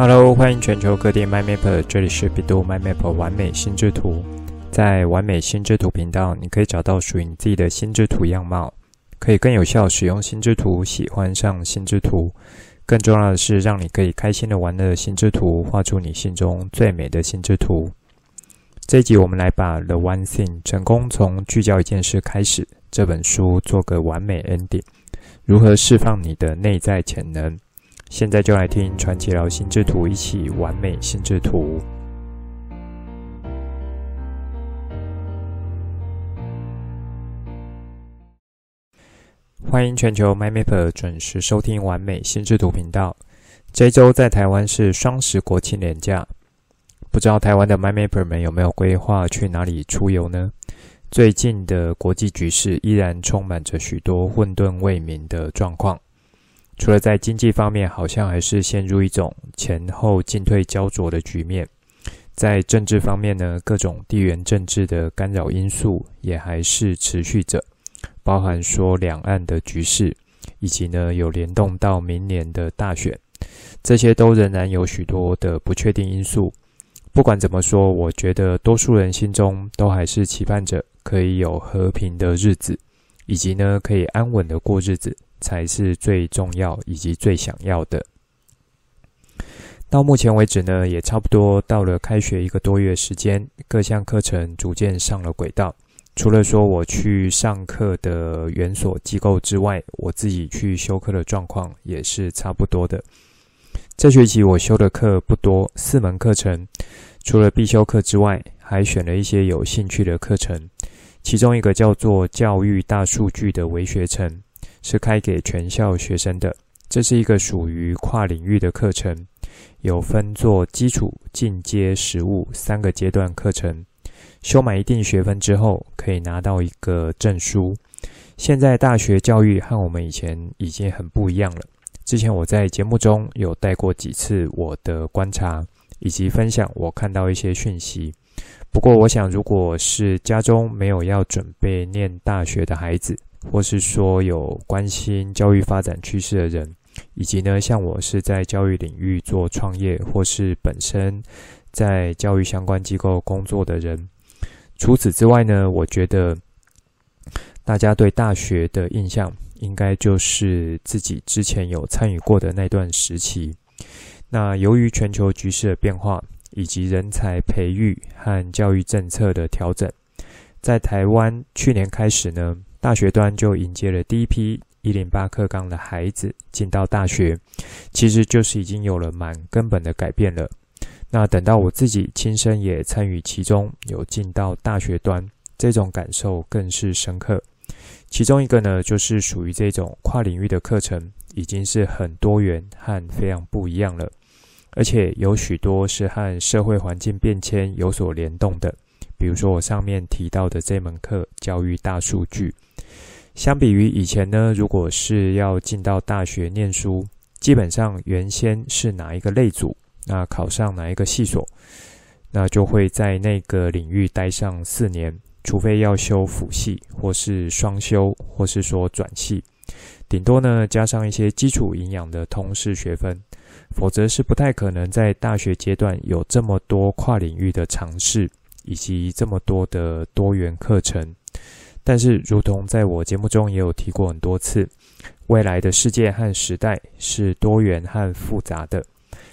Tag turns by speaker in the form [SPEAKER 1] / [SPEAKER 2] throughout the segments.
[SPEAKER 1] Hello，欢迎全球各地 My Map，这里是百度 My Map 完美心智图。在完美心智图频道，你可以找到属于你自己的心智图样貌，可以更有效使用心智图，喜欢上心智图。更重要的是，让你可以开心的玩乐心智图，画出你心中最美的心智图。这一集我们来把《The One Thing》成功从聚焦一件事开始这本书做个完美 ending，如何释放你的内在潜能？现在就来听传奇聊心智图，一起完美心智图。欢迎全球 MyMapper 准时收听完美心智图频道。这周在台湾是双十国庆连假，不知道台湾的 MyMapper 们有没有规划去哪里出游呢？最近的国际局势依然充满着许多混沌未明的状况。除了在经济方面，好像还是陷入一种前后进退焦灼的局面。在政治方面呢，各种地缘政治的干扰因素也还是持续着，包含说两岸的局势，以及呢有联动到明年的大选，这些都仍然有许多的不确定因素。不管怎么说，我觉得多数人心中都还是期盼着可以有和平的日子，以及呢可以安稳的过日子。才是最重要以及最想要的。到目前为止呢，也差不多到了开学一个多月时间，各项课程逐渐上了轨道。除了说我去上课的园所机构之外，我自己去修课的状况也是差不多的。这学期我修的课不多，四门课程，除了必修课之外，还选了一些有兴趣的课程，其中一个叫做“教育大数据”的微学程。是开给全校学生的，这是一个属于跨领域的课程，有分做基础、进阶、实务三个阶段课程。修满一定学分之后，可以拿到一个证书。现在大学教育和我们以前已经很不一样了。之前我在节目中有带过几次我的观察，以及分享我看到一些讯息。不过，我想如果是家中没有要准备念大学的孩子，或是说有关心教育发展趋势的人，以及呢，像我是在教育领域做创业，或是本身在教育相关机构工作的人。除此之外呢，我觉得大家对大学的印象，应该就是自己之前有参与过的那段时期。那由于全球局势的变化，以及人才培育和教育政策的调整，在台湾去年开始呢。大学端就迎接了第一批一零八课纲的孩子进到大学，其实就是已经有了蛮根本的改变了。那等到我自己亲身也参与其中，有进到大学端，这种感受更是深刻。其中一个呢，就是属于这种跨领域的课程，已经是很多元和非常不一样了，而且有许多是和社会环境变迁有所联动的。比如说我上面提到的这门课——教育大数据。相比于以前呢，如果是要进到大学念书，基本上原先是哪一个类组，那考上哪一个系所，那就会在那个领域待上四年，除非要修辅系或是双修，或是说转系，顶多呢加上一些基础营养的通识学分，否则是不太可能在大学阶段有这么多跨领域的尝试，以及这么多的多元课程。但是，如同在我节目中也有提过很多次，未来的世界和时代是多元和复杂的。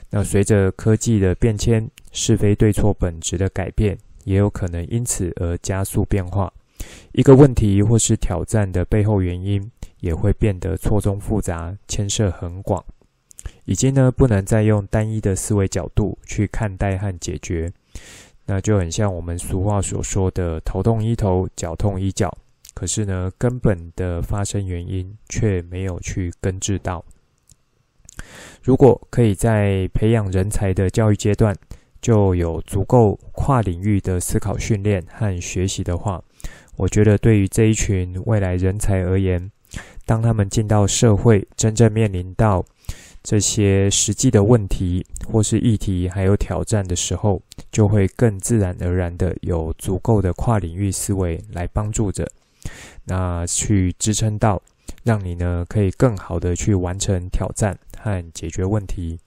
[SPEAKER 1] 那随着科技的变迁，是非对错本质的改变，也有可能因此而加速变化。一个问题或是挑战的背后原因，也会变得错综复杂，牵涉很广，已经呢不能再用单一的思维角度去看待和解决。那就很像我们俗话所说的“头痛医头，脚痛医脚”，可是呢，根本的发生原因却没有去根治到。如果可以在培养人才的教育阶段就有足够跨领域的思考训练和学习的话，我觉得对于这一群未来人才而言，当他们进到社会，真正面临到这些实际的问题或是议题，还有挑战的时候，就会更自然而然的有足够的跨领域思维来帮助着，那去支撑到，让你呢可以更好的去完成挑战和解决问题。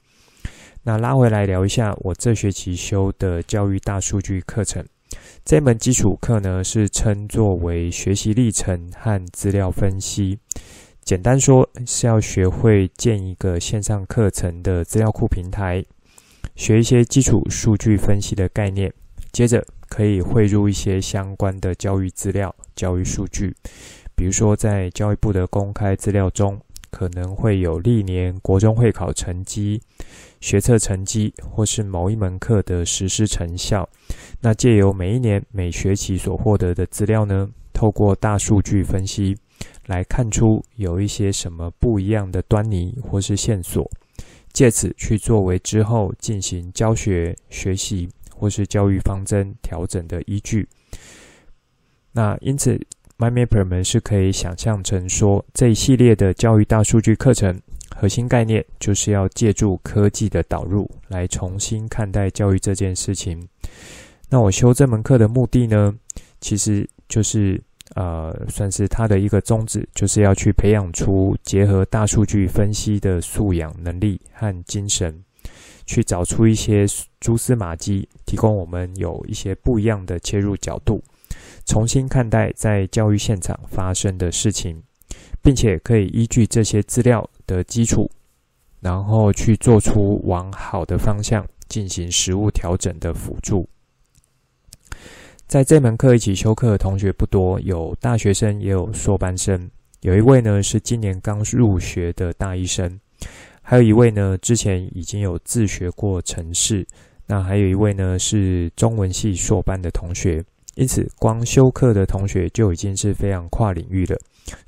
[SPEAKER 1] 那拉回来聊一下我这学期修的教育大数据课程。这门基础课呢，是称作为学习历程和资料分析。简单说是要学会建一个线上课程的资料库平台，学一些基础数据分析的概念，接着可以汇入一些相关的教育资料、教育数据。比如说，在教育部的公开资料中，可能会有历年国中会考成绩、学测成绩，或是某一门课的实施成效。那借由每一年每学期所获得的资料呢，透过大数据分析，来看出有一些什么不一样的端倪或是线索，借此去作为之后进行教学、学习或是教育方针调整的依据。那因此，MyMapper 们是可以想象成说，这一系列的教育大数据课程核心概念，就是要借助科技的导入，来重新看待教育这件事情。那我修这门课的目的呢，其实就是呃，算是他的一个宗旨，就是要去培养出结合大数据分析的素养能力和精神，去找出一些蛛丝马迹，提供我们有一些不一样的切入角度，重新看待在教育现场发生的事情，并且可以依据这些资料的基础，然后去做出往好的方向进行实务调整的辅助。在这门课一起修课的同学不多，有大学生，也有硕班生。有一位呢是今年刚入学的大一生，还有一位呢之前已经有自学过程式。那还有一位呢是中文系硕班的同学。因此，光修课的同学就已经是非常跨领域了。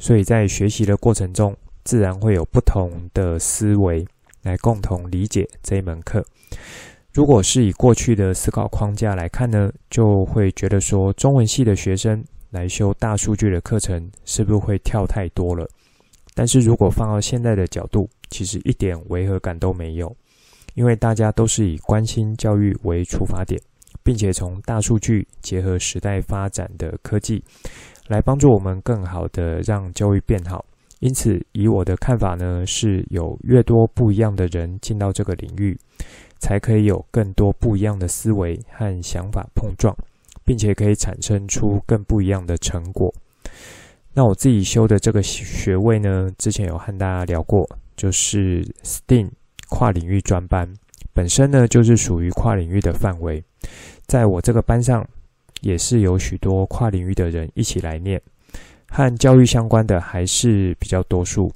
[SPEAKER 1] 所以在学习的过程中，自然会有不同的思维来共同理解这一门课。如果是以过去的思考框架来看呢，就会觉得说中文系的学生来修大数据的课程，是不是会跳太多了？但是如果放到现在的角度，其实一点违和感都没有，因为大家都是以关心教育为出发点，并且从大数据结合时代发展的科技，来帮助我们更好的让教育变好。因此，以我的看法呢，是有越多不一样的人进到这个领域。才可以有更多不一样的思维和想法碰撞，并且可以产生出更不一样的成果。那我自己修的这个学位呢，之前有和大家聊过，就是 STEAM 跨领域专班，本身呢就是属于跨领域的范围。在我这个班上，也是有许多跨领域的人一起来念，和教育相关的还是比较多数。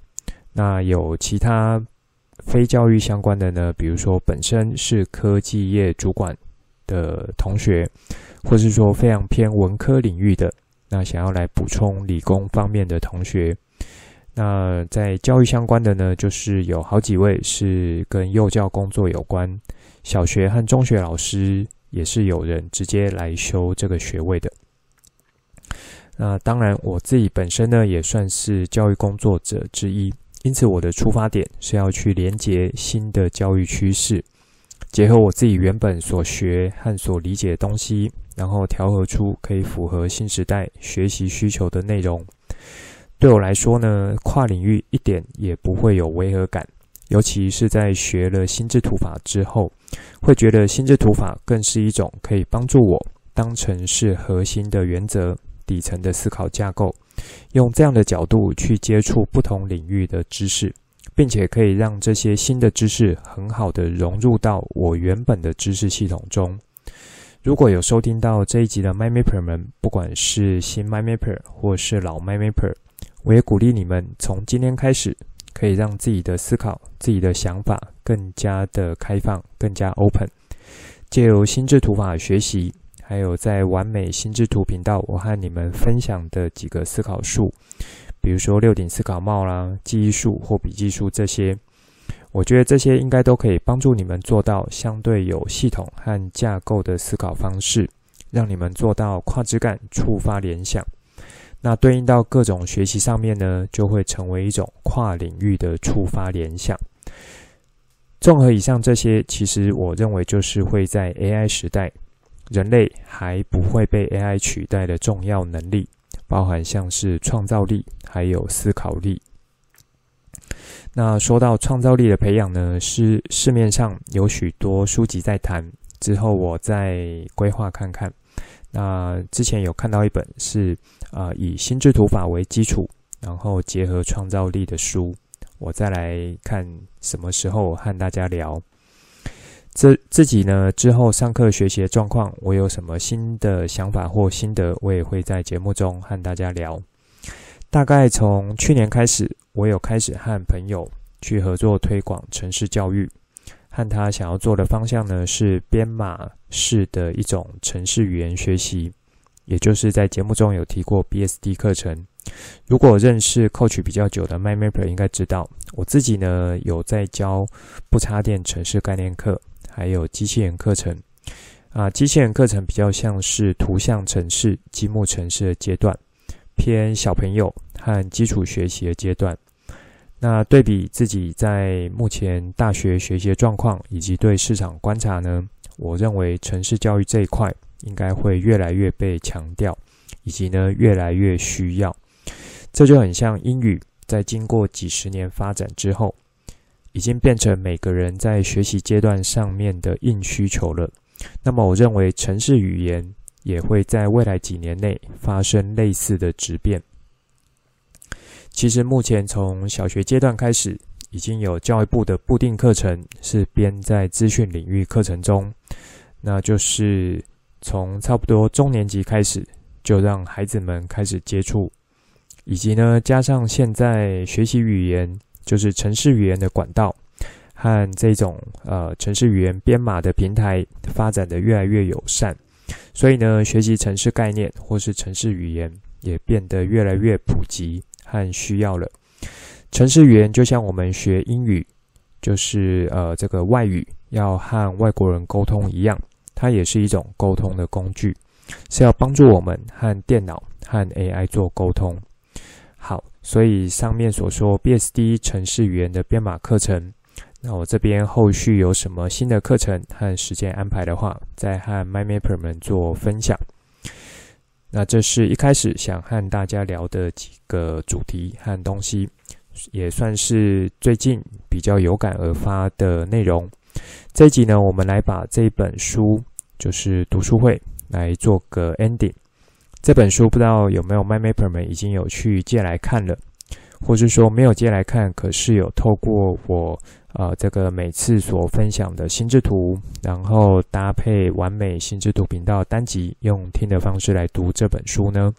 [SPEAKER 1] 那有其他。非教育相关的呢，比如说本身是科技业主管的同学，或是说非常偏文科领域的，那想要来补充理工方面的同学，那在教育相关的呢，就是有好几位是跟幼教工作有关，小学和中学老师也是有人直接来修这个学位的。那当然，我自己本身呢，也算是教育工作者之一。因此，我的出发点是要去连接新的教育趋势，结合我自己原本所学和所理解的东西，然后调和出可以符合新时代学习需求的内容。对我来说呢，跨领域一点也不会有违和感，尤其是在学了心智图法之后，会觉得心智图法更是一种可以帮助我当成是核心的原则、底层的思考架构。用这样的角度去接触不同领域的知识，并且可以让这些新的知识很好的融入到我原本的知识系统中。如果有收听到这一集的 MyMapper 们，不管是新 MyMapper 或是老 MyMapper，我也鼓励你们从今天开始，可以让自己的思考、自己的想法更加的开放、更加 open，借由心智图法学习。还有在完美心智图频道，我和你们分享的几个思考术，比如说六顶思考帽啦、记忆术或笔记术这些，我觉得这些应该都可以帮助你们做到相对有系统和架构的思考方式，让你们做到跨枝干触发联想。那对应到各种学习上面呢，就会成为一种跨领域的触发联想。综合以上这些，其实我认为就是会在 AI 时代。人类还不会被 AI 取代的重要能力，包含像是创造力，还有思考力。那说到创造力的培养呢，是市面上有许多书籍在谈，之后我再规划看看。那之前有看到一本是啊、以心智图法为基础，然后结合创造力的书，我再来看什么时候和大家聊。自自己呢，之后上课学习的状况，我有什么新的想法或心得，我也会在节目中和大家聊。大概从去年开始，我有开始和朋友去合作推广城市教育，和他想要做的方向呢，是编码式的一种城市语言学习，也就是在节目中有提过 BSD 课程。如果认识 Coach 比较久的 MyMapper 应该知道，我自己呢有在教不插电城市概念课。还有机器人课程啊，机器人课程比较像是图像程式、积木程式的阶段，偏小朋友和基础学习的阶段。那对比自己在目前大学学习的状况以及对市场观察呢，我认为城市教育这一块应该会越来越被强调，以及呢越来越需要。这就很像英语，在经过几十年发展之后。已经变成每个人在学习阶段上面的硬需求了。那么，我认为城市语言也会在未来几年内发生类似的质变。其实，目前从小学阶段开始，已经有教育部的固定课程是编在资讯领域课程中，那就是从差不多中年级开始，就让孩子们开始接触，以及呢，加上现在学习语言。就是城市语言的管道和这种呃城市语言编码的平台发展的越来越友善，所以呢，学习城市概念或是城市语言也变得越来越普及和需要了。城市语言就像我们学英语，就是呃这个外语要和外国人沟通一样，它也是一种沟通的工具，是要帮助我们和电脑和 AI 做沟通。好。所以上面所说 BSD 程式语言的编码课程，那我这边后续有什么新的课程和时间安排的话，再和 MyMapper 们做分享。那这是一开始想和大家聊的几个主题和东西，也算是最近比较有感而发的内容。这一集呢，我们来把这本书，就是读书会，来做个 ending。这本书不知道有没有 MyMapper 们已经有去借来看了，或是说没有借来看，可是有透过我呃这个每次所分享的心智图，然后搭配完美心智图频道单集，用听的方式来读这本书呢？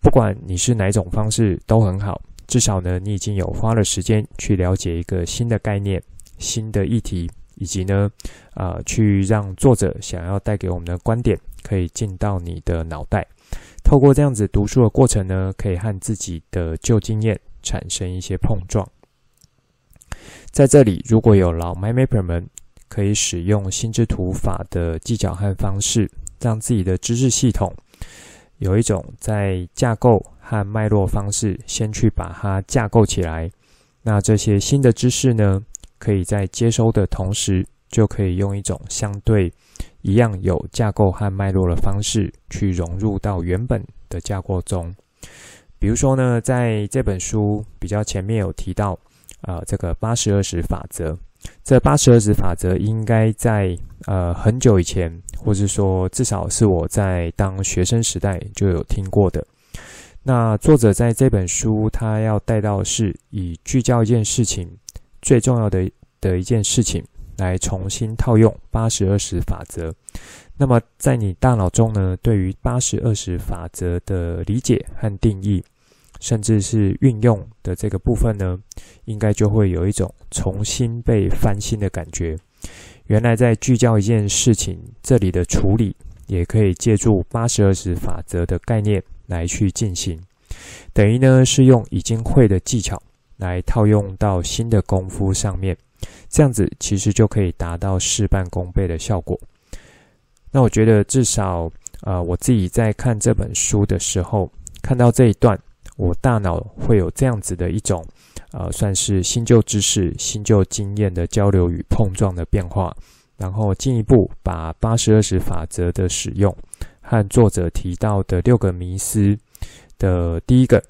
[SPEAKER 1] 不管你是哪种方式都很好，至少呢你已经有花了时间去了解一个新的概念、新的议题，以及呢啊、呃、去让作者想要带给我们的观点可以进到你的脑袋。透过这样子读书的过程呢，可以和自己的旧经验产生一些碰撞。在这里，如果有老 MyMapper 们，可以使用心智图法的技巧和方式，让自己的知识系统有一种在架构和脉络方式，先去把它架构起来。那这些新的知识呢，可以在接收的同时，就可以用一种相对。一样有架构和脉络的方式去融入到原本的架构中。比如说呢，在这本书比较前面有提到，啊、呃，这个八十二十法则。这八十二十法则应该在呃很久以前，或是说至少是我在当学生时代就有听过的。那作者在这本书，他要带到是以聚焦一件事情最重要的的一件事情。来重新套用八十二十法则，那么在你大脑中呢，对于八十二十法则的理解和定义，甚至是运用的这个部分呢，应该就会有一种重新被翻新的感觉。原来在聚焦一件事情，这里的处理也可以借助八十二十法则的概念来去进行，等于呢是用已经会的技巧来套用到新的功夫上面。这样子其实就可以达到事半功倍的效果。那我觉得至少，呃，我自己在看这本书的时候，看到这一段，我大脑会有这样子的一种，呃，算是新旧知识、新旧经验的交流与碰撞的变化，然后进一步把八十二十法则的使用和作者提到的六个迷思的第一个，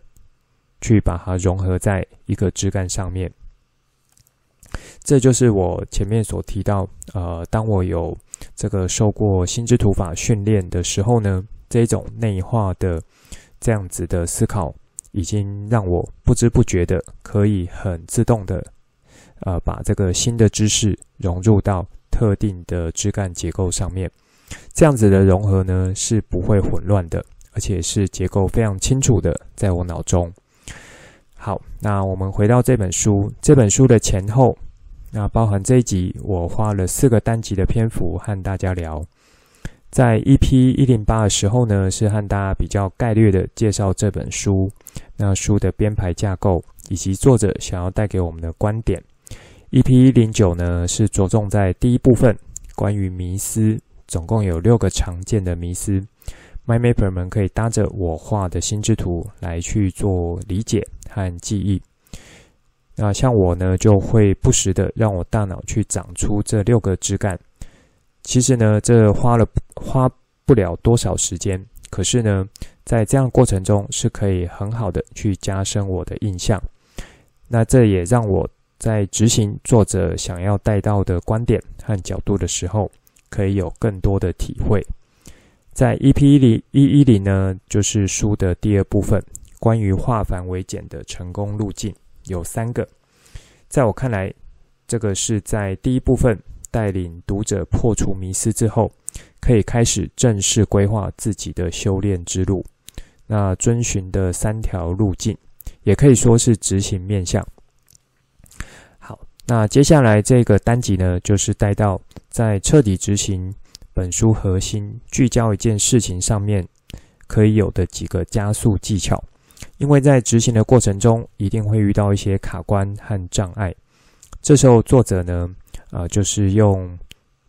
[SPEAKER 1] 去把它融合在一个枝干上面。这就是我前面所提到，呃，当我有这个受过心之图法训练的时候呢，这种内化的这样子的思考，已经让我不知不觉的可以很自动的，呃，把这个新的知识融入到特定的枝干结构上面。这样子的融合呢，是不会混乱的，而且是结构非常清楚的，在我脑中。好，那我们回到这本书，这本书的前后。那包含这一集，我花了四个单集的篇幅和大家聊。在 EP 一零八的时候呢，是和大家比较概略的介绍这本书，那书的编排架构以及作者想要带给我们的观点。EP 一零九呢，是着重在第一部分，关于迷思，总共有六个常见的迷思，MyMapper 们可以搭着我画的心智图来去做理解和记忆。那像我呢，就会不时的让我大脑去长出这六个枝干。其实呢，这花了花不了多少时间，可是呢，在这样过程中是可以很好的去加深我的印象。那这也让我在执行作者想要带到的观点和角度的时候，可以有更多的体会。在 EP 一零一一零呢，就是书的第二部分，关于化繁为简的成功路径。有三个，在我看来，这个是在第一部分带领读者破除迷思之后，可以开始正式规划自己的修炼之路。那遵循的三条路径，也可以说是执行面向。好，那接下来这个单集呢，就是带到在彻底执行本书核心、聚焦一件事情上面，可以有的几个加速技巧。因为在执行的过程中，一定会遇到一些卡关和障碍。这时候，作者呢，呃，就是用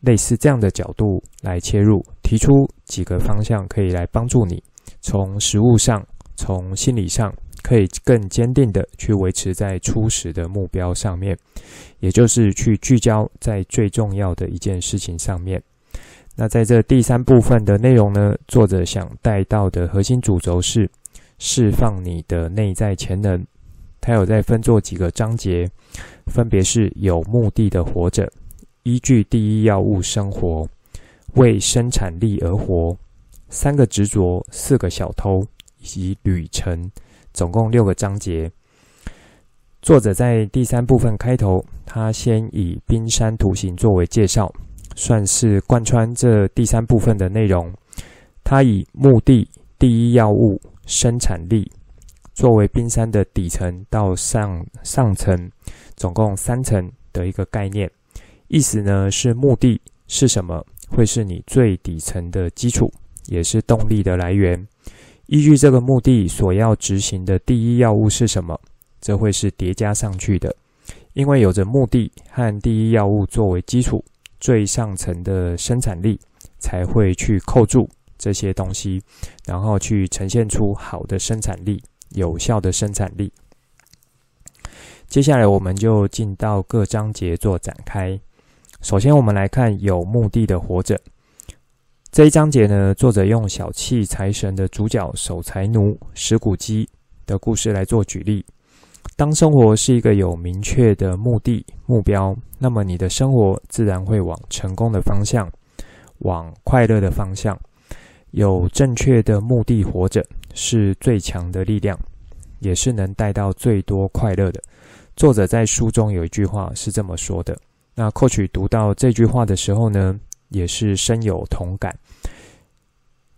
[SPEAKER 1] 类似这样的角度来切入，提出几个方向，可以来帮助你从实物上、从心理上，可以更坚定的去维持在初始的目标上面，也就是去聚焦在最重要的一件事情上面。那在这第三部分的内容呢，作者想带到的核心主轴是。释放你的内在潜能，它有在分作几个章节，分别是有目的的活着、依据第一要务生活、为生产力而活、三个执着、四个小偷以及旅程，总共六个章节。作者在第三部分开头，他先以冰山图形作为介绍，算是贯穿这第三部分的内容。他以目的、第一要务。生产力作为冰山的底层到上上层，总共三层的一个概念，意思呢是目的是什么，会是你最底层的基础，也是动力的来源。依据这个目的所要执行的第一要务是什么，这会是叠加上去的。因为有着目的和第一要务作为基础，最上层的生产力才会去扣住。这些东西，然后去呈现出好的生产力、有效的生产力。接下来，我们就进到各章节做展开。首先，我们来看有目的的活着这一章节呢。作者用小气财神的主角守财奴石谷基的故事来做举例。当生活是一个有明确的目的目标，那么你的生活自然会往成功的方向，往快乐的方向。有正确的目的活着是最强的力量，也是能带到最多快乐的。作者在书中有一句话是这么说的。那寇曲读到这句话的时候呢，也是深有同感。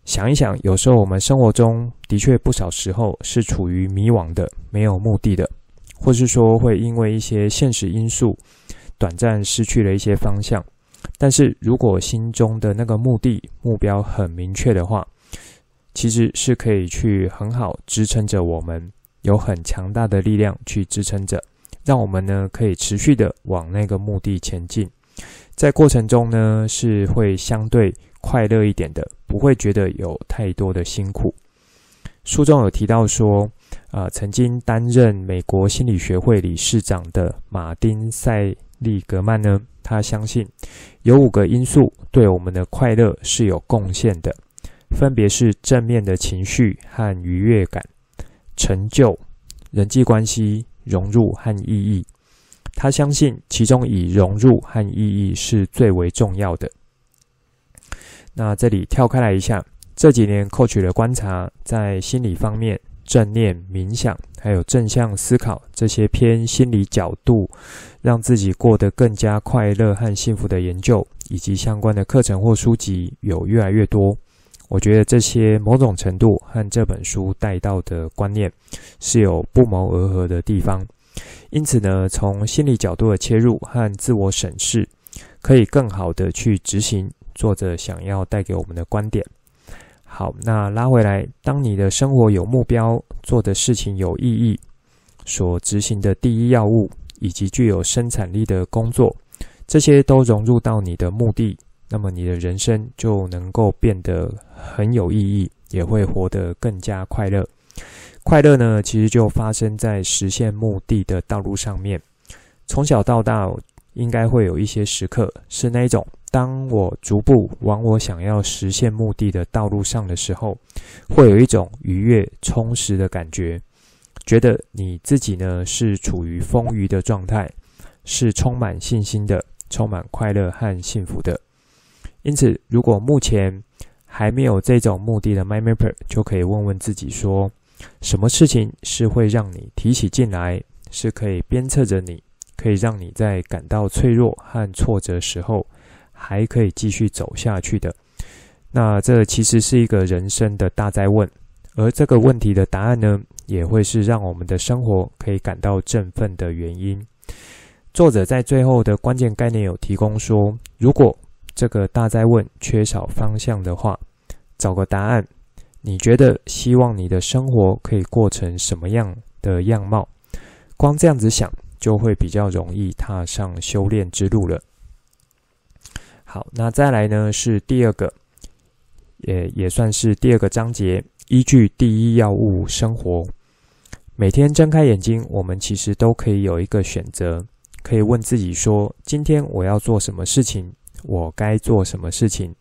[SPEAKER 1] 想一想，有时候我们生活中的确不少时候是处于迷惘的、没有目的的，或是说会因为一些现实因素，短暂失去了一些方向。但是如果心中的那个目的目标很明确的话，其实是可以去很好支撑着我们，有很强大的力量去支撑着，让我们呢可以持续的往那个目的前进。在过程中呢是会相对快乐一点的，不会觉得有太多的辛苦。书中有提到说，呃，曾经担任美国心理学会理事长的马丁塞利格曼呢。他相信有五个因素对我们的快乐是有贡献的，分别是正面的情绪和愉悦感、成就、人际关系、融入和意义。他相信其中以融入和意义是最为重要的。那这里跳开来一下，这几年 Coach 的观察，在心理方面，正念、冥想，还有正向思考这些偏心理角度，让自己过得更加快乐和幸福的研究，以及相关的课程或书籍有越来越多。我觉得这些某种程度和这本书带到的观念是有不谋而合的地方。因此呢，从心理角度的切入和自我审视，可以更好的去执行作者想要带给我们的观点。好，那拉回来，当你的生活有目标，做的事情有意义，所执行的第一要务，以及具有生产力的工作，这些都融入到你的目的，那么你的人生就能够变得很有意义，也会活得更加快乐。快乐呢，其实就发生在实现目的的道路上面。从小到大，应该会有一些时刻是那种。当我逐步往我想要实现目的的道路上的时候，会有一种愉悦、充实的感觉，觉得你自己呢是处于丰腴的状态，是充满信心的，充满快乐和幸福的。因此，如果目前还没有这种目的的 My Mapper，就可以问问自己说：什么事情是会让你提起劲来，是可以鞭策着你，可以让你在感到脆弱和挫折时候，还可以继续走下去的，那这其实是一个人生的大灾问，而这个问题的答案呢，也会是让我们的生活可以感到振奋的原因。作者在最后的关键概念有提供说，如果这个大灾问缺少方向的话，找个答案，你觉得希望你的生活可以过成什么样的样貌？光这样子想，就会比较容易踏上修炼之路了。好，那再来呢是第二个，也也算是第二个章节，依据第一要务生活。每天睁开眼睛，我们其实都可以有一个选择，可以问自己说：今天我要做什么事情？我该做什么事情？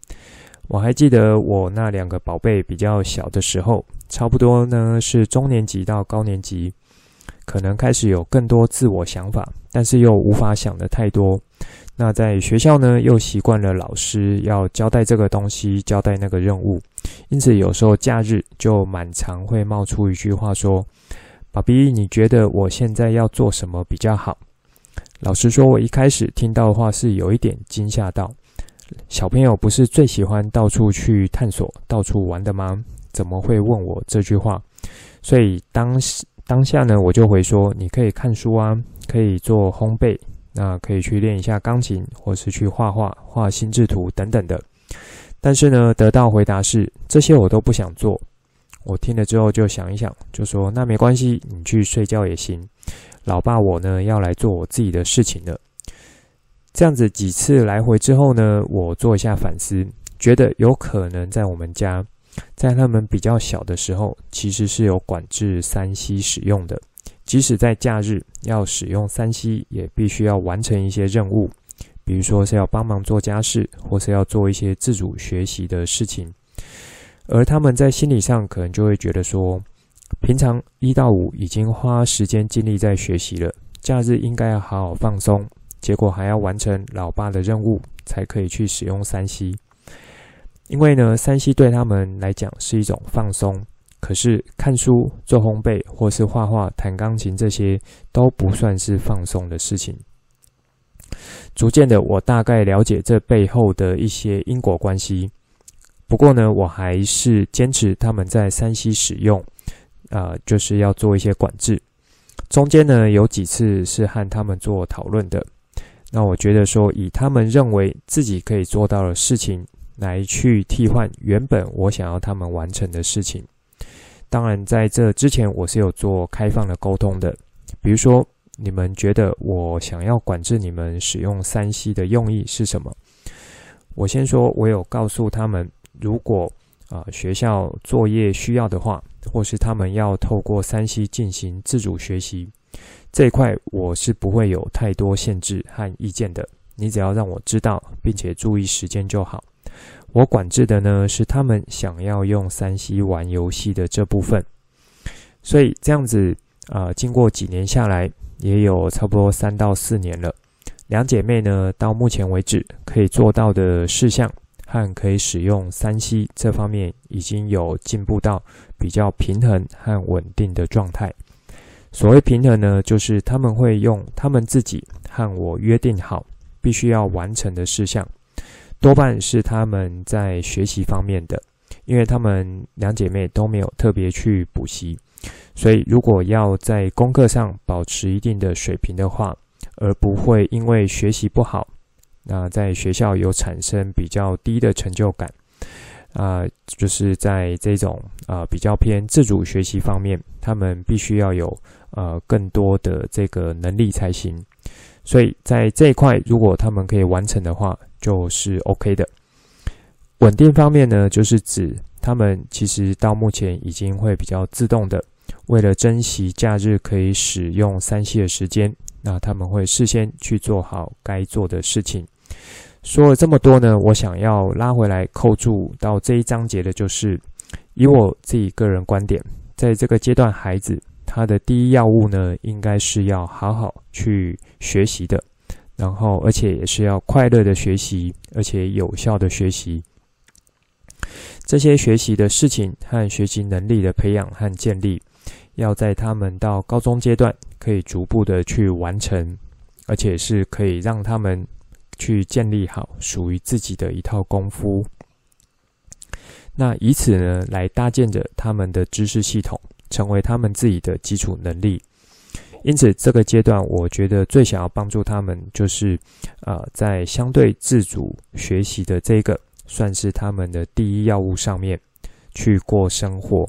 [SPEAKER 1] 我还记得我那两个宝贝比较小的时候，差不多呢是中年级到高年级，可能开始有更多自我想法，但是又无法想得太多。那在学校呢，又习惯了老师要交代这个东西，交代那个任务，因此有时候假日就蛮常会冒出一句话说：“爸比，你觉得我现在要做什么比较好？”老实说，我一开始听到的话是有一点惊吓到。小朋友不是最喜欢到处去探索、到处玩的吗？怎么会问我这句话？所以当当下呢，我就会说：“你可以看书啊，可以做烘焙。”那可以去练一下钢琴，或是去画画、画心智图等等的。但是呢，得到回答是这些我都不想做。我听了之后就想一想，就说那没关系，你去睡觉也行。老爸我呢要来做我自己的事情了。这样子几次来回之后呢，我做一下反思，觉得有可能在我们家，在他们比较小的时候，其实是有管制三 C 使用的。即使在假日要使用三 C，也必须要完成一些任务，比如说是要帮忙做家事，或是要做一些自主学习的事情。而他们在心理上可能就会觉得说，平常一到五已经花时间精力在学习了，假日应该要好好放松，结果还要完成老爸的任务才可以去使用三 C。因为呢三 C 对他们来讲是一种放松。可是看书、做烘焙，或是画画、弹钢琴，这些都不算是放松的事情。逐渐的，我大概了解这背后的一些因果关系。不过呢，我还是坚持他们在山西使用，啊、呃，就是要做一些管制。中间呢，有几次是和他们做讨论的。那我觉得说，以他们认为自己可以做到的事情，来去替换原本我想要他们完成的事情。当然，在这之前，我是有做开放的沟通的。比如说，你们觉得我想要管制你们使用 3C 的用意是什么？我先说，我有告诉他们，如果啊、学校作业需要的话，或是他们要透过三 C 进行自主学习，这一块我是不会有太多限制和意见的。你只要让我知道，并且注意时间就好。我管制的呢，是他们想要用三 C 玩游戏的这部分，所以这样子啊、经过几年下来，也有差不多三到四年了。两姐妹呢，到目前为止可以做到的事项和可以使用三 C 这方面，已经有进步到比较平衡和稳定的状态。所谓平衡呢，就是他们会用他们自己和我约定好必须要完成的事项，多半是他们在学习方面的，因为他们两姐妹都没有特别去补习。所以，如果要在功课上保持一定的水平的话，而不会因为学习不好，那在学校有产生比较低的成就感，啊、就是在这种啊、比较偏自主学习方面，他们必须要有呃更多的这个能力才行。所以在这一块，如果他们可以完成的话，就是 OK 的。稳定方面呢，就是指他们其实到目前已经会比较自动的。为了珍惜假日可以使用三 C 的时间，那他们会事先去做好该做的事情。说了这么多呢，我想要拉回来扣住到这一章节的，就是以我自己个人观点，在这个阶段，孩子他的第一要务呢，应该是要好好去学习的，然后而且也是要快乐的学习，而且有效的学习。这些学习的事情和学习能力的培养和建立。要在他们到高中阶段，可以逐步的去完成，而且是可以让他们去建立好属于自己的一套功夫。那以此呢，来搭建着他们的知识系统，成为他们自己的基础能力。因此，这个阶段我觉得最想要帮助他们，就是呃，在相对自主学习的这个，算是他们的第一要务上面去过生活。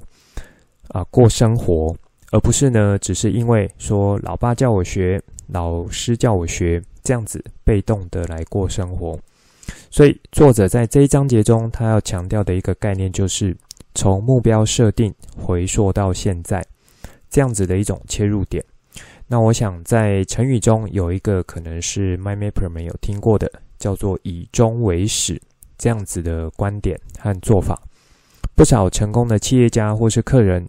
[SPEAKER 1] 啊，过生活，而不是呢，只是因为说老爸叫我学，老师叫我学，这样子被动的来过生活。所以作者在这一章节中，他要强调的一个概念，就是从目标设定回溯到现在，这样子的一种切入点。那我想在成语中有一个可能是 MyMapper 没有听过的，叫做以终为始，这样子的观点和做法。不少成功的企业家或是客人。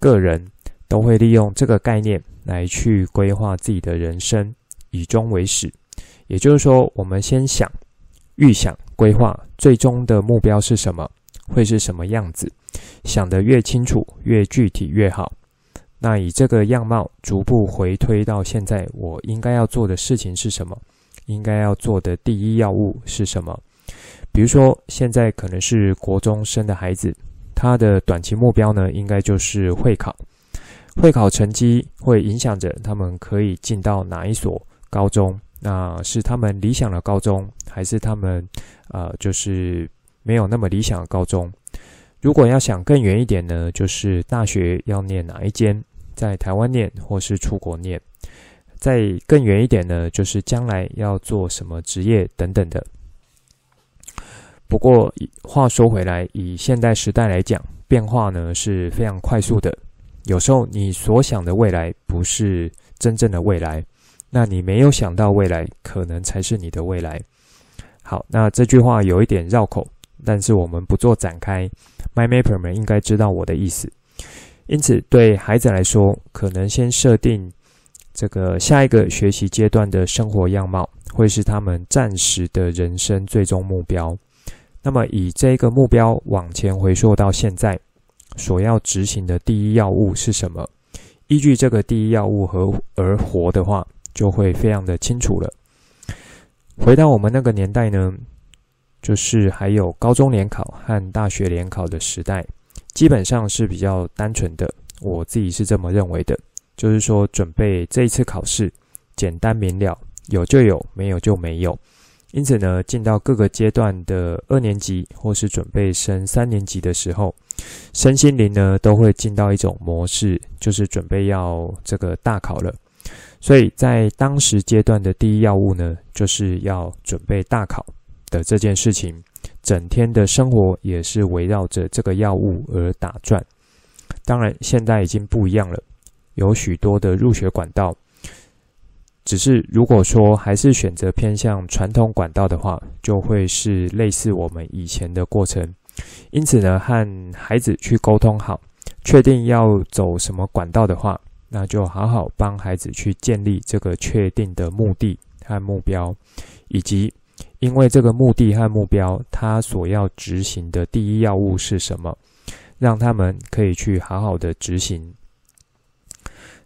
[SPEAKER 1] 个人都会利用这个概念来去规划自己的人生，以终为始。也就是说，我们先想、预想、规划，最终的目标是什么，会是什么样子。想得越清楚、越具体越好。那以这个样貌逐步回推到现在，我应该要做的事情是什么？应该要做的第一要务是什么？比如说，现在可能是国中生的孩子。他的短期目标呢，应该就是会考。会考成绩会影响着他们可以进到哪一所高中。那是他们理想的高中，还是他们呃，就是没有那么理想的高中？如果要想更远一点呢，就是大学要念哪一间，在台湾念或是出国念。再更远一点呢，就是将来要做什么职业等等的。不过话说回来，以现代时代来讲，变化呢是非常快速的。有时候你所想的未来不是真正的未来，那你没有想到未来可能才是你的未来。好，那这句话有一点绕口，但是我们不做展开。MyMapper 们应该知道我的意思。因此，对孩子来说，可能先设定这个下一个学习阶段的生活样貌，会是他们暂时的人生最终目标。那么，以这个目标往前回溯到现在，所要执行的第一要务是什么？依据这个第一要务和而活的话，就会非常的清楚了。回到我们那个年代呢，就是还有高中联考和大学联考的时代，基本上是比较单纯的。我自己是这么认为的，就是说准备这一次考试简单明了，有就有，没有就没有。因此呢，进到各个阶段的二年级或是准备升三年级的时候，身心灵呢都会进到一种模式，就是准备要这个大考了。所以在当时阶段的第一要务呢，就是要准备大考的这件事情，整天的生活也是围绕着这个药物而打转。当然，现在已经不一样了，有许多的入学管道。只是如果说还是选择偏向传统管道的话，就会是类似我们以前的过程。因此呢，和孩子去沟通好，确定要走什么管道的话，那就好好帮孩子去建立这个确定的目的和目标，以及因为这个目的和目标，他所要执行的第一要务是什么，让他们可以去好好的执行。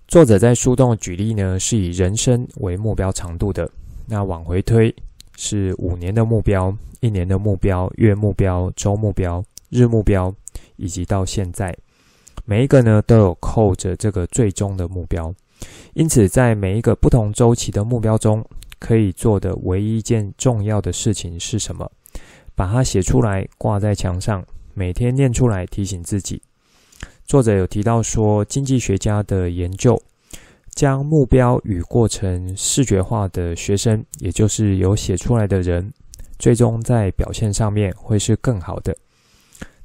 [SPEAKER 1] 作者在书中的举例呢，是以人生为目标长度的，那往回推是五年的目标、一年的目标、月目标、周目标、日目标，以及到现在。每一个呢都有扣着这个最终的目标，因此在每一个不同周期的目标中，可以做的唯一一件重要的事情是什么？把它写出来，挂在墙上，每天念出来提醒自己。作者有提到说，经济学家的研究将目标与过程视觉化的学生，也就是有写出来的人，最终在表现上面会是更好的。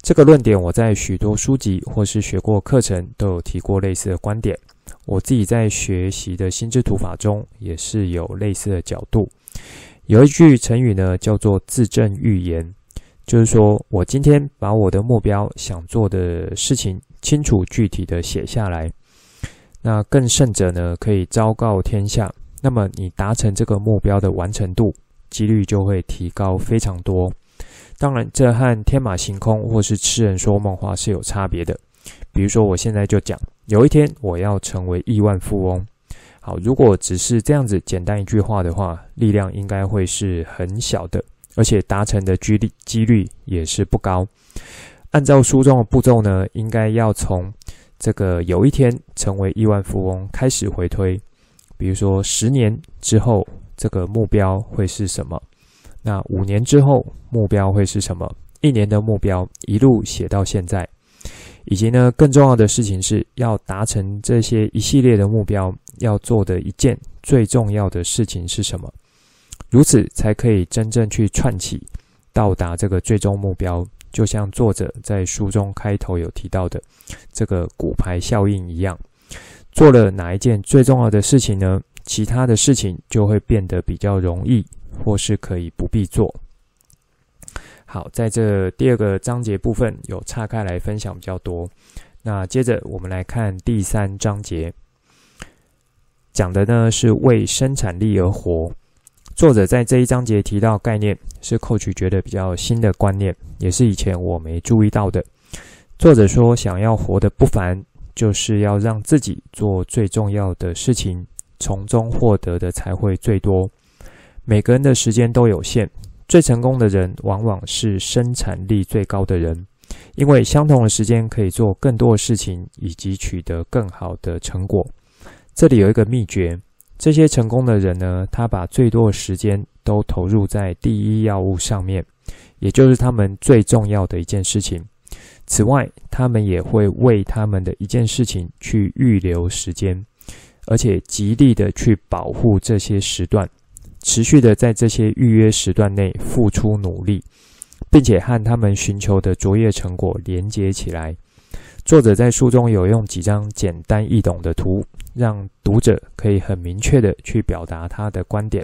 [SPEAKER 1] 这个论点，我在许多书籍或是学过课程都有提过类似的观点。我自己在学习的心智图法中也是有类似的角度。有一句成语呢，叫做“自证预言”，就是说我今天把我的目标、想做的事情清楚具体的写下来，那更甚者呢，可以昭告天下。那么你达成这个目标的完成度，几率就会提高非常多。当然，这和天马行空或是痴人说梦话是有差别的。比如说，我现在就讲，有一天我要成为亿万富翁。好，如果只是这样子简单一句话的话，力量应该会是很小的，而且达成的几率几率也是不高。按照书中的步骤呢，应该要从这个有一天成为亿万富翁开始回推。比如说，十年之后这个目标会是什么？那五年之后目标会是什么？一年的目标一路写到现在，以及呢，更重要的事情是要达成这些一系列的目标，要做的一件最重要的事情是什么？如此才可以真正去串起到达这个最终目标。就像作者在书中开头有提到的这个骨牌效应一样，做了哪一件最重要的事情呢？其他的事情就会变得比较容易。或是可以不必做。好，在这第二个章节部分有岔开来分享比较多。那接着我们来看第三章节，讲的呢是为生产力而活。作者在这一章节提到概念，是 Coach 觉得比较新的观念，也是以前我没注意到的。作者说，想要活得不凡，就是要让自己做最重要的事情，从中获得的才会最多。每个人的时间都有限，最成功的人往往是生产力最高的人，因为相同的时间可以做更多的事情，以及取得更好的成果。这里有一个秘诀：这些成功的人呢，他把最多的时间都投入在第一要务上面，也就是他们最重要的一件事情。此外，他们也会为他们的一件事情去预留时间，而且极力的去保护这些时段。持续的在这些预约时段内付出努力，并且和他们寻求的卓越成果连接起来。作者在书中有用几张简单易懂的图，让读者可以很明确的去表达他的观点。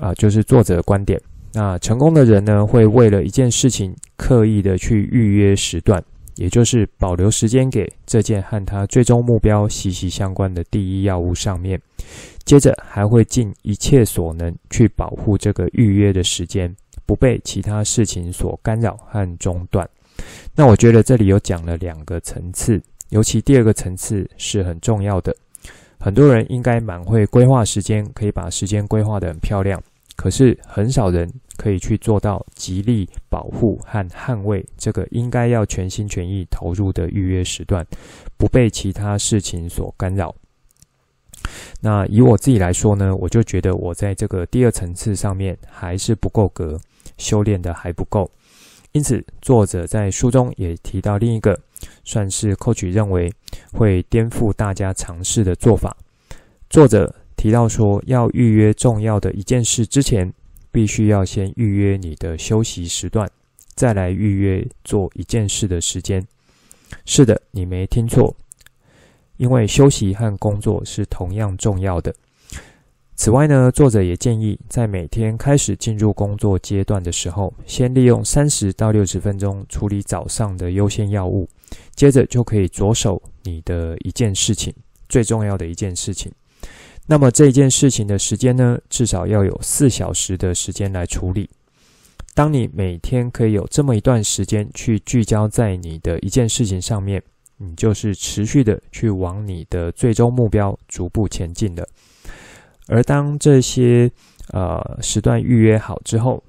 [SPEAKER 1] 啊，就是作者的观点。那成功的人呢，会为了一件事情刻意的去预约时段，也就是保留时间给这件和他最终目标息息相关的第一要务上面。接着还会尽一切所能去保护这个预约的时间，不被其他事情所干扰和中断。那我觉得这里有讲了两个层次，尤其第二个层次是很重要的。很多人应该蛮会规划时间，可以把时间规划得很漂亮，可是很少人可以去做到极力保护和捍卫这个应该要全心全意投入的预约时段，不被其他事情所干扰。那以我自己来说呢，我就觉得我在这个第二层次上面还是不够格，修炼的还不够。因此，作者在书中也提到另一个，算是 Coach 认为会颠覆大家尝试的做法。作者提到说，要预约重要的一件事之前，必须要先预约你的休息时段，再来预约做一件事的时间。是的，你没听错。因为休息和工作是同样重要的。此外呢，作者也建议在每天开始进入工作阶段的时候，先利用三十到六十分钟处理早上的优先要务，接着就可以着手你的一件事情，最重要的一件事情。那么这一件事情的时间呢，至少要有四小时的时间来处理。当你每天可以有这么一段时间去聚焦在你的一件事情上面，你就是持续的去往你的最终目标逐步前进的。而当这些呃时段预约好之后，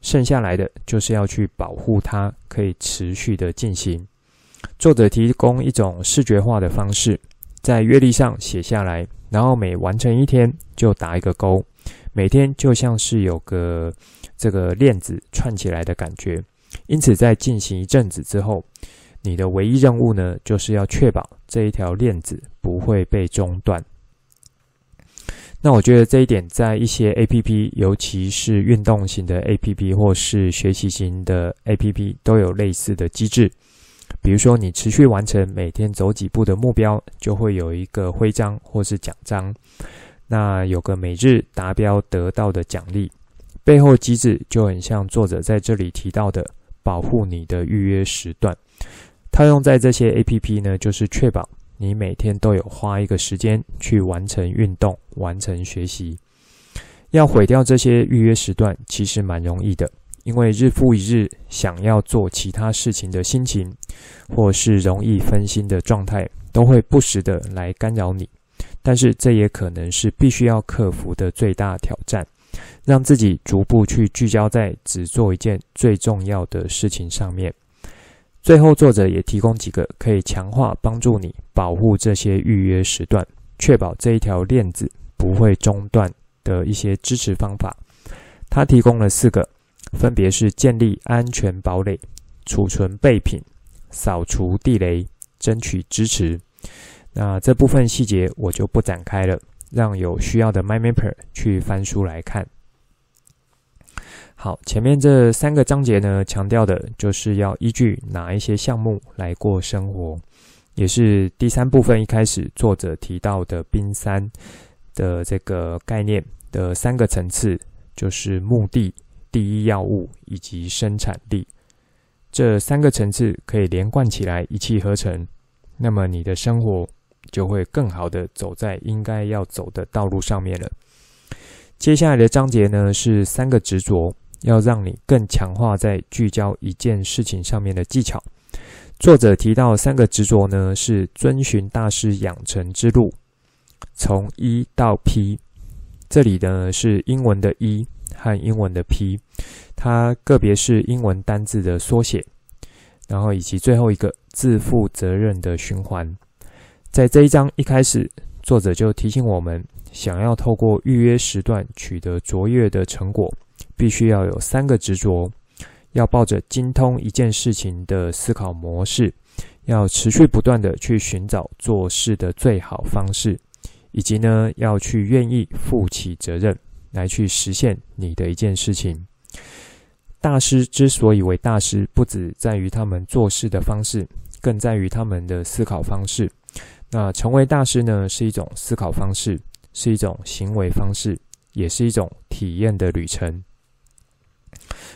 [SPEAKER 1] 剩下来的就是要去保护它，可以持续的进行。作者提供一种视觉化的方式，在月历上写下来。然后每完成一天就打一个勾，每天就像是有个这个链子串起来的感觉。因此，在进行一阵子之后，你的唯一任务呢，就是要确保这一条链子不会被中断。那我觉得这一点在一些 APP，尤其是运动型的 APP 或是学习型的 APP，都有类似的机制。比如说，你持续完成每天走几步的目标，就会有一个徽章或是奖章。那有个每日达标得到的奖励，背后机制就很像作者在这里提到的保护你的预约时段。套用在这些 APP 呢，就是确保你每天都有花一个时间去完成运动、完成学习。要毁掉这些预约时段，其实蛮容易的。因为日复一日想要做其他事情的心情，或是容易分心的状态，都会不时的来干扰你。但是这也可能是必须要克服的最大挑战，让自己逐步去聚焦在只做一件最重要的事情上面。最后，作者也提供几个可以强化帮助你保护这些预约时段，确保这一条链子不会中断的一些支持方法。他提供了四个。分别是建立安全堡垒、储存备品、扫除地雷、争取支持。那这部分细节我就不展开了，让有需要的 MyMapper 去翻书来看。好，前面这三个章节呢，强调的就是要依据哪一些项目来过生活，也是第三部分一开始作者提到的冰山的这个概念的三个层次，就是目的。第一要务以及生产力这三个层次可以连贯起来，一气呵成，那么你的生活就会更好的走在应该要走的道路上面了。接下来的章节呢，是三个执着，要让你更强化在聚焦一件事情上面的技巧。作者提到三个执着呢，是遵循大师养成之路，从一到 P，这里呢是英文的一。和英文的 P，它个别是英文单字的缩写，然后以及最后一个自负责任的循环。在这一章一开始，作者就提醒我们，想要透过预约时段取得卓越的成果，必须要有三个执着：要抱着精通一件事情的思考模式，要持续不断的去寻找做事的最好方式，以及呢，要去愿意负起责任。来去实现你的一件事情。大师之所以为大师，不只在于他们做事的方式，更在于他们的思考方式。那成为大师呢，是一种思考方式，是一种行为方式，也是一种体验的旅程。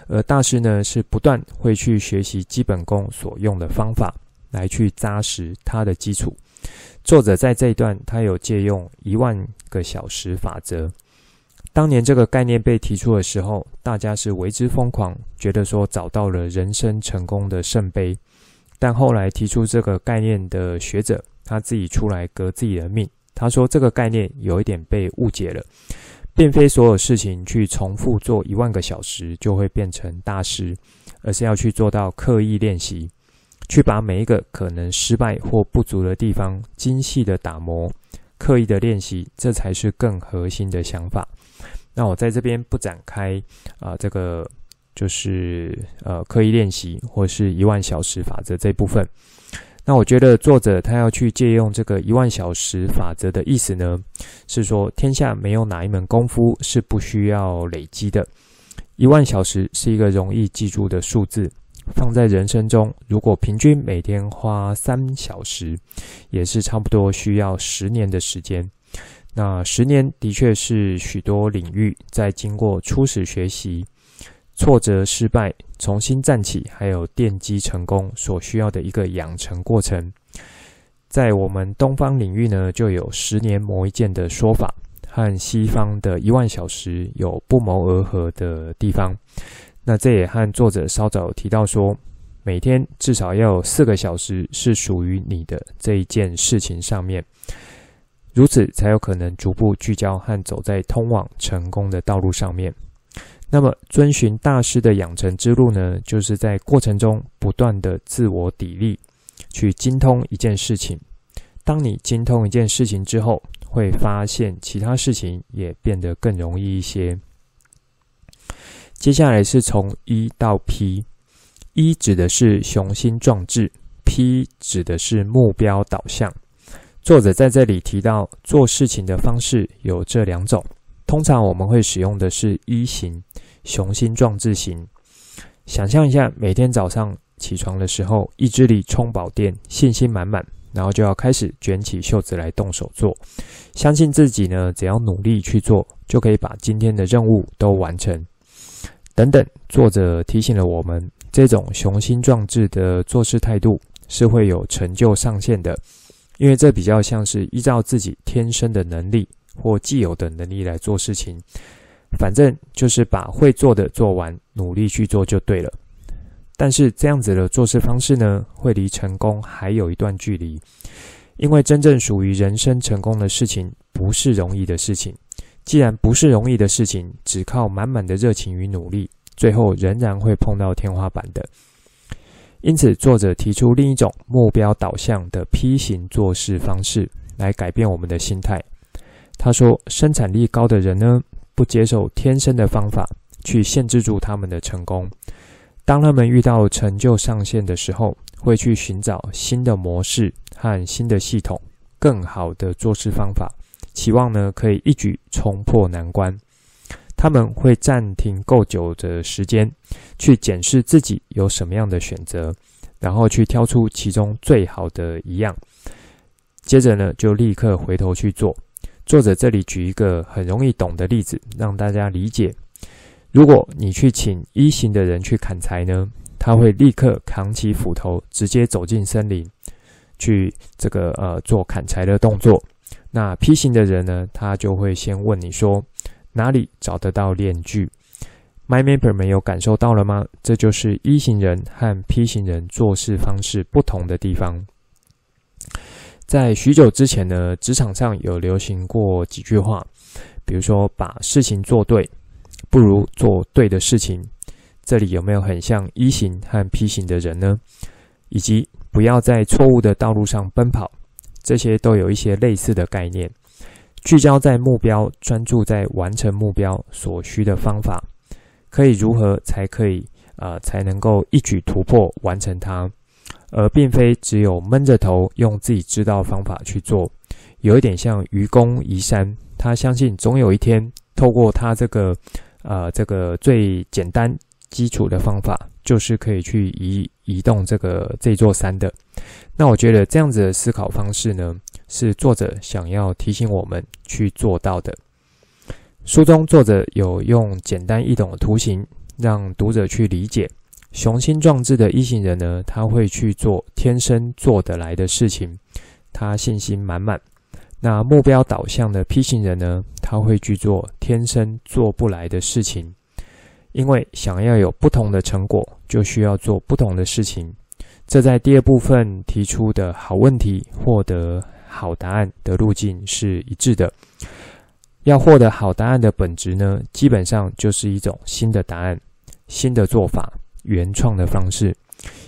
[SPEAKER 1] 而大师呢，是不断会去学习基本功所用的方法，来去扎实他的基础。作者在这一段，他有借用一万个小时法则。当年这个概念被提出的时候，大家是为之疯狂，觉得说找到了人生成功的圣杯。但后来提出这个概念的学者，他自己出来革自己的命。他说这个概念有一点被误解了，并非所有事情去重复做一万个小时就会变成大师，而是要去做到刻意练习，去把每一个可能失败或不足的地方精细的打磨，刻意的练习，这才是更核心的想法。那我在这边不展开啊、这个就是呃刻意练习或是一万小时法则这部分。那我觉得作者他要去借用这个一万小时法则的意思呢，是说天下没有哪一门功夫是不需要累积的。一万小时是一个容易记住的数字，放在人生中，如果平均每天花三小时，也是差不多需要十年的时间。那十年的确是许多领域在经过初始学习、挫折、失败、重新站起，还有奠基成功所需要的一个养成过程。在我们东方领域呢，就有十年磨一剑的说法，和西方的一万小时有不谋而合的地方。那这也和作者稍早提到说，每天至少要有四个小时是属于你的这一件事情上面。如此才有可能逐步聚焦和走在通往成功的道路上面。那么，遵循大师的养成之路呢，就是在过程中不断的自我砥砺，去精通一件事情。当你精通一件事情之后，会发现其他事情也变得更容易一些。接下来是从一到 P，一指的是雄心壮志，P 指的是目标导向。作者在这里提到，做事情的方式有这两种。通常我们会使用的是一型，雄心壮志型。想象一下，每天早上起床的时候，意志力充饱电，信心满满，然后就要开始卷起袖子来动手做。相信自己呢，只要努力去做，就可以把今天的任务都完成。等等，作者提醒了我们，这种雄心壮志的做事态度是会有成就上限的。因为这比较像是依照自己天生的能力或既有的能力来做事情，反正就是把会做的做完，努力去做就对了。但是这样子的做事方式呢，会离成功还有一段距离，因为真正属于人生成功的事情，不是容易的事情。既然不是容易的事情，只靠满满的热情与努力，最后仍然会碰到天花板的。因此，作者提出另一种目标导向的 P 型做事方式，来改变我们的心态。他说，生产力高的人呢，不接受天生的方法去限制住他们的成功。当他们遇到成就上限的时候，会去寻找新的模式和新的系统，更好的做事方法，期望呢可以一举冲破难关。他们会暂停够久的时间，去检视自己有什么样的选择，然后去挑出其中最好的一样，接着呢，就立刻回头去做。作者这里举一个很容易懂的例子，让大家理解：如果你去请一型的人去砍柴呢，他会立刻扛起斧头，直接走进森林，去这个呃做砍柴的动作。那 P 型的人呢，他就会先问你说，哪里找得到链锯？MyMapper 没有感受到了吗？这就是一型人和 P 型人做事方式不同的地方。在许久之前呢，职场上有流行过几句话，比如说把事情做对，不如做对的事情。这里有没有很像一型和 P 型的人呢？以及不要在错误的道路上奔跑，这些都有一些类似的概念。聚焦在目标，专注在完成目标所需的方法，可以如何才可以呃才能够一举突破完成它，而并非只有闷着头用自己知道方法去做，有一点像愚公移山，他相信总有一天透过他这个呃这个最简单基础的方法，就是可以去移移动这个这座山的。那我觉得这样子的思考方式呢，是作者想要提醒我们去做到的。书中作者有用简单易懂的图形，让读者去理解。雄心壮志的一型人呢，他会去做天生做得来的事情，他信心满满。那目标导向的 P 型人呢，他会去做天生做不来的事情。因为想要有不同的成果，就需要做不同的事情。这在第二部分提出的好问题获得好答案的路径是一致的。要获得好答案的本质呢，基本上就是一种新的答案、新的做法、原创的方式。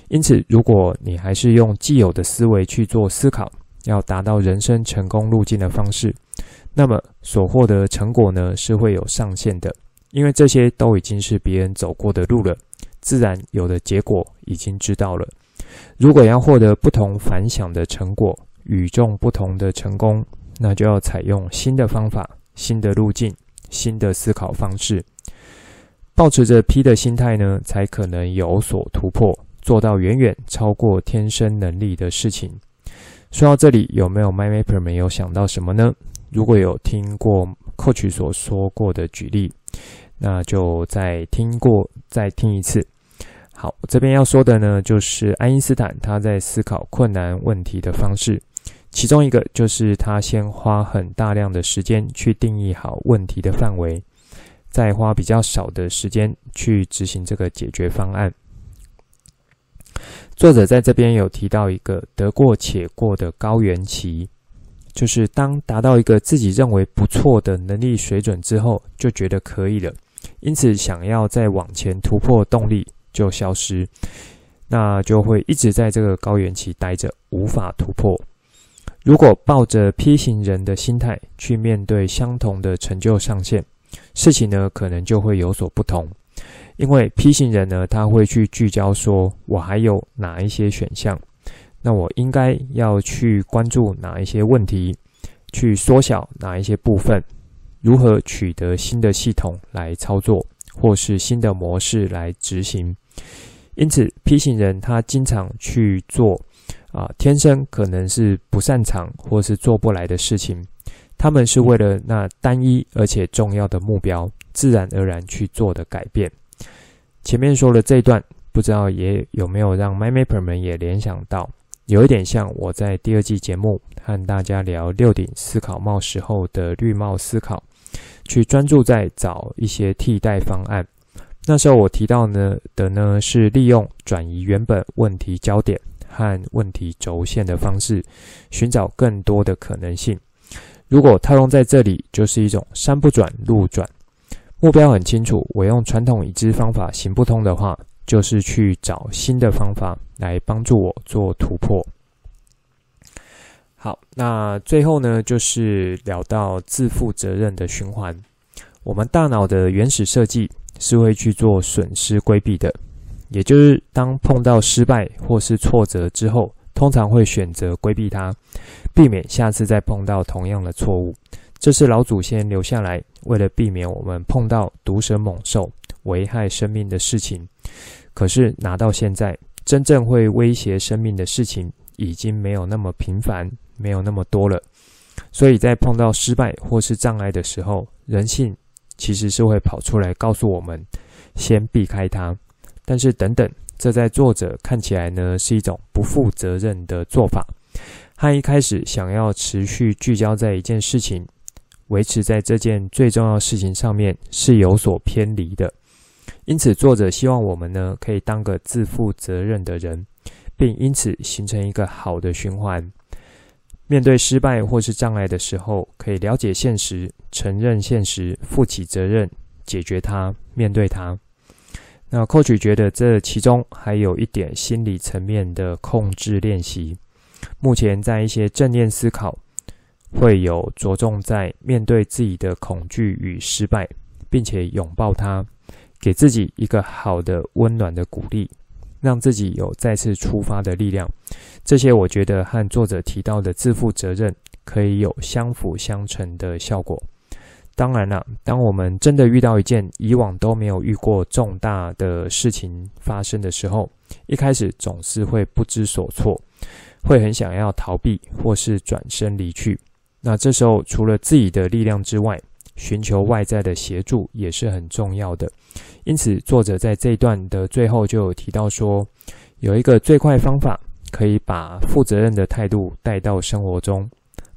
[SPEAKER 1] 因此，如果你还是用既有的思维去做思考，要达到人生成功路径的方式，那么所获得成果呢，是会有上限的。因为这些都已经是别人走过的路了，自然有的结果已经知道了。如果要获得不同凡响的成果，与众不同的成功，那就要采用新的方法、新的路径、新的思考方式。抱持着 P 的心态呢，才可能有所突破，做到远远超过天生能力的事情。说到这里，有没有 MyMapper 没有想到什么呢？如果有听过 Coach 所说过的举例，那就再听过，再听一次。好，这边要说的呢，就是爱因斯坦他在思考困难问题的方式，其中一个就是他先花很大量的时间去定义好问题的范围，再花比较少的时间去执行这个解决方案。作者在这边有提到一个得过且过的高原期，就是当达到一个自己认为不错的能力水准之后，就觉得可以了，因此想要再往前突破动力。就消失，那就会一直在这个高原期待着，无法突破。如果抱着 P 型人的心态去面对相同的成就上限，事情呢可能就会有所不同。因为 P 型人呢，他会去聚焦说，我还有哪一些选项，那我应该要去关注哪一些问题，去缩小哪一些部分，如何取得新的系统来操作。或是新的模式来执行，因此 P 型人他经常去做啊、天生可能是不擅长或是做不来的事情，他们是为了那单一而且重要的目标，自然而然去做的改变。前面说了这一段，不知道也有没有让 MyMapper 们也联想到，有一点像我在第二季节目和大家聊六顶思考帽时候的绿帽思考。去专注在找一些替代方案。那时候我提到呢的呢是利用转移原本问题焦点和问题轴线的方式，寻找更多的可能性。如果套用在这里，就是一种山不转路转。目标很清楚，我用传统已知方法行不通的话，就是去找新的方法来帮助我做突破。好，那最后呢，就是聊到自负责任的循环。我们大脑的原始设计是会去做损失规避的，也就是当碰到失败或是挫折之后，通常会选择规避它，避免下次再碰到同样的错误。这是老祖先留下来，为了避免我们碰到毒蛇猛兽危害生命的事情。可是拿到现在，真正会威胁生命的事情已经没有那么频繁。没有那么多了，所以在碰到失败或是障碍的时候，人性其实是会跑出来告诉我们，先避开它。但是等等，这在作者看起来呢，是一种不负责任的做法。他一开始想要持续聚焦在一件事情，维持在这件最重要事情上面，是有所偏离的。因此，作者希望我们呢，可以当个自负责任的人，并因此形成一个好的循环。面对失败或是障碍的时候，可以了解现实，承认现实，负起责任，解决它，面对它。那 Coach 觉得这其中还有一点心理层面的控制练习。目前在一些正念思考，会有着重在面对自己的恐惧与失败，并且拥抱它，给自己一个好的温暖的鼓励。让自己有再次出发的力量，这些我觉得和作者提到的自负责任可以有相辅相成的效果。当然了，当我们真的遇到一件以往都没有遇过重大的事情发生的时候，一开始总是会不知所措，会很想要逃避或是转身离去。那这时候除了自己的力量之外，寻求外在的协助也是很重要的。因此，作者在这一段的最后就有提到说，有一个最快方法可以把负责任的态度带到生活中，